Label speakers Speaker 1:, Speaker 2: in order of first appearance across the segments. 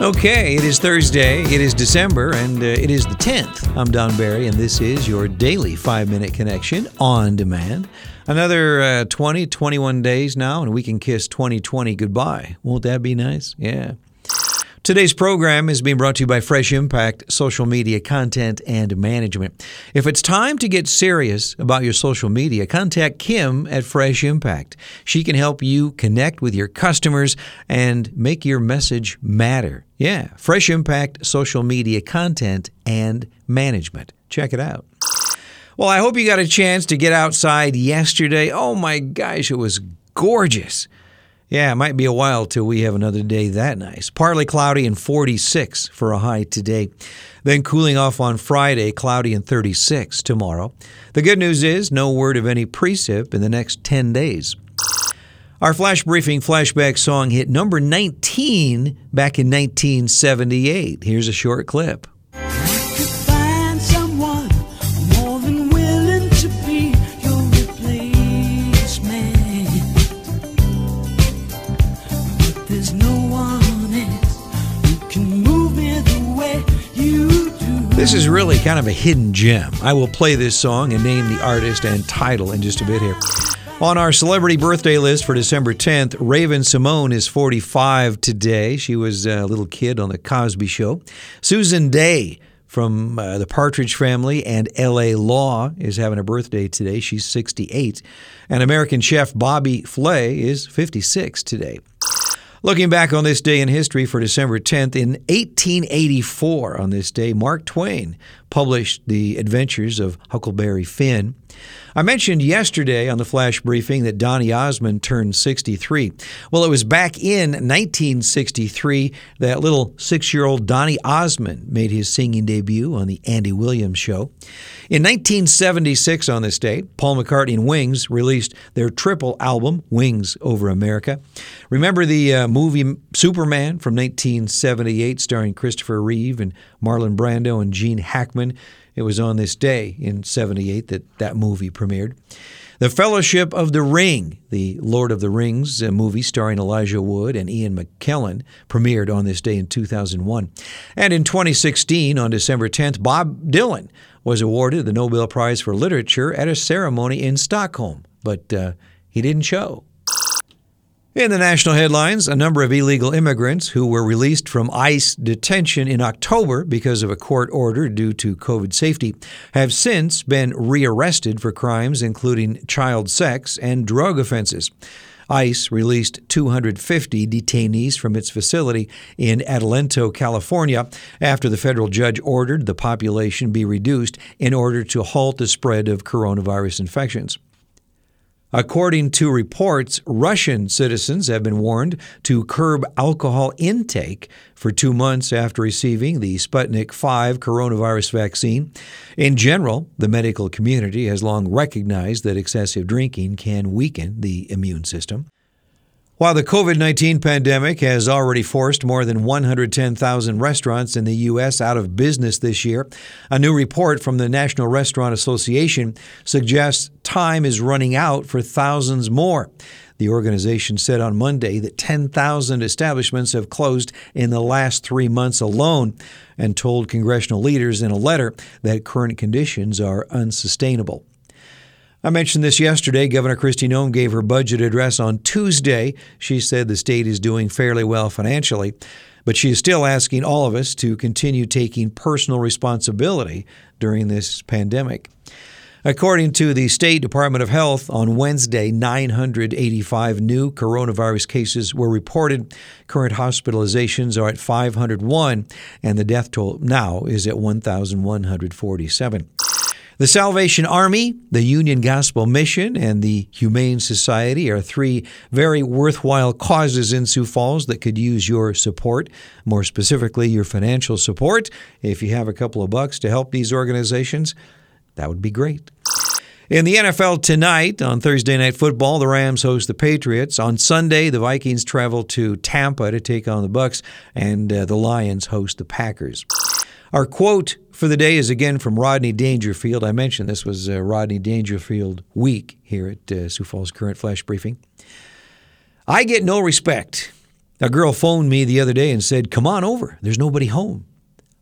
Speaker 1: Okay, it is Thursday, it is December, and uh, it is the 10th. I'm Don Barry, and this is your daily five minute connection on demand. Another uh, 20, 21 days now, and we can kiss 2020 goodbye. Won't that be nice? Yeah. Today's program is being brought to you by Fresh Impact Social Media Content and Management. If it's time to get serious about your social media, contact Kim at Fresh Impact. She can help you connect with your customers and make your message matter. Yeah, Fresh Impact Social Media Content and Management. Check it out. Well, I hope you got a chance to get outside yesterday. Oh my gosh, it was gorgeous. Yeah, it might be a while till we have another day that nice. Partly cloudy and 46 for a high today. Then cooling off on Friday, cloudy and 36 tomorrow. The good news is no word of any precip in the next 10 days. Our flash briefing flashback song hit number 19 back in 1978. Here's a short clip. This is really kind of a hidden gem. I will play this song and name the artist and title in just a bit here. On our celebrity birthday list for December 10th, Raven-Symoné is 45 today. She was a little kid on The Cosby Show. Susan Dey from uh, the Partridge Family and L.A. Law is having a birthday today. She's 68. And American chef Bobby Flay is 56 today. Looking back on this day in history for December 10th, in 1884, on this day, Mark Twain published The Adventures of Huckleberry Finn. I mentioned yesterday on the flash briefing that Donny Osmond turned 63. Well, it was back in 1963 that little six year old Donny Osmond made his singing debut on The Andy Williams Show. In 1976, on this day, Paul McCartney and Wings released their triple album, Wings Over America. Remember the uh, movie Superman from 1978, starring Christopher Reeve and Marlon Brando and Gene Hackman? It was on this day in 78 that that movie premiered. The Fellowship of the Ring, the Lord of the Rings movie starring Elijah Wood and Ian McKellen, premiered on this day in 2001. And in 2016, on December 10th, Bob Dylan was awarded the Nobel Prize for Literature at a ceremony in Stockholm, but uh, he didn't show. In the national headlines, a number of illegal immigrants who were released from ICE detention in October because of a court order due to COVID safety have since been rearrested for crimes including child sex and drug offenses. ICE released 250 detainees from its facility in Adelanto, California, after the federal judge ordered the population be reduced in order to halt the spread of coronavirus infections. According to reports, Russian citizens have been warned to curb alcohol intake for two months after receiving the Sputnik V coronavirus vaccine. In general, the medical community has long recognized that excessive drinking can weaken the immune system. While the COVID 19 pandemic has already forced more than 110,000 restaurants in the U.S. out of business this year, a new report from the National Restaurant Association suggests time is running out for thousands more. The organization said on Monday that 10,000 establishments have closed in the last three months alone and told congressional leaders in a letter that current conditions are unsustainable. I mentioned this yesterday. Governor Kristi Noem gave her budget address on Tuesday. She said the state is doing fairly well financially, but she is still asking all of us to continue taking personal responsibility during this pandemic. According to the State Department of Health, on Wednesday, 985 new coronavirus cases were reported. Current hospitalizations are at 501, and the death toll now is at 1,147. The Salvation Army, the Union Gospel Mission, and the Humane Society are three very worthwhile causes in Sioux Falls that could use your support, more specifically, your financial support. If you have a couple of bucks to help these organizations, that would be great. In the NFL tonight, on Thursday Night Football, the Rams host the Patriots. On Sunday, the Vikings travel to Tampa to take on the Bucs, and uh, the Lions host the Packers. Our quote for the day is again from Rodney Dangerfield. I mentioned this was uh, Rodney Dangerfield week here at uh, Sioux Falls Current Flash Briefing. I get no respect A girl phoned me the other day and said, Come on over. There's nobody home.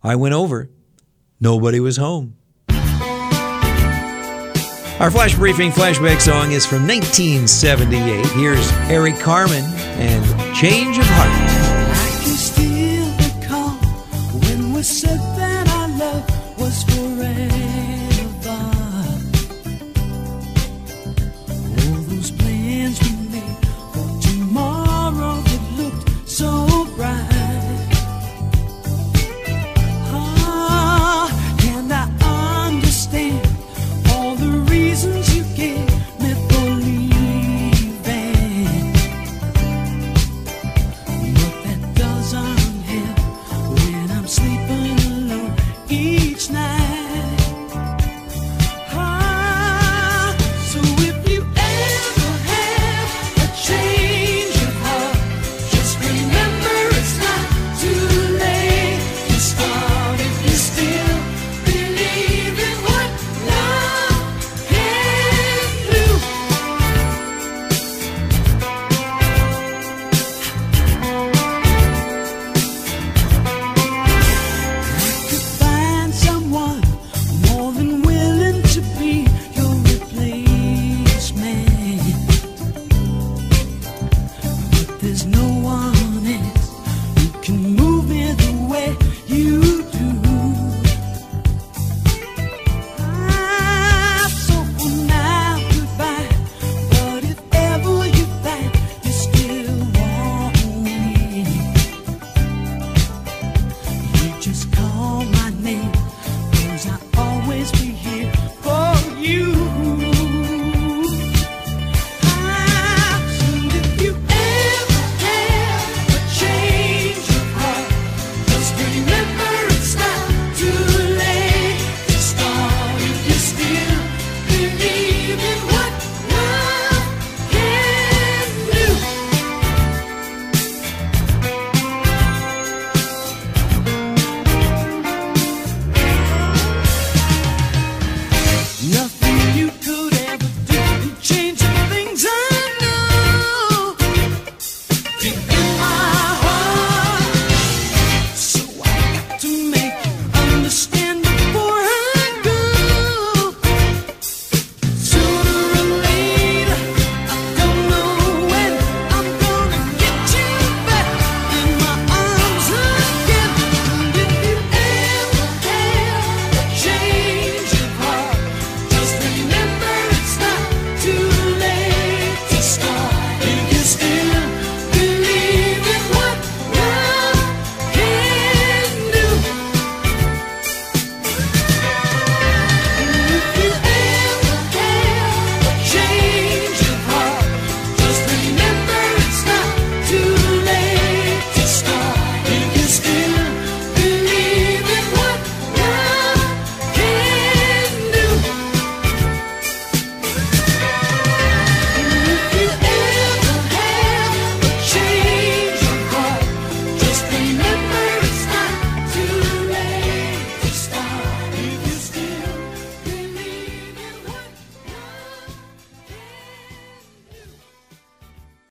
Speaker 1: I went over. Nobody was home. Our flash briefing flashback song is from 1978. Here's Eric Carmen and Change of Heart.
Speaker 2: call my name.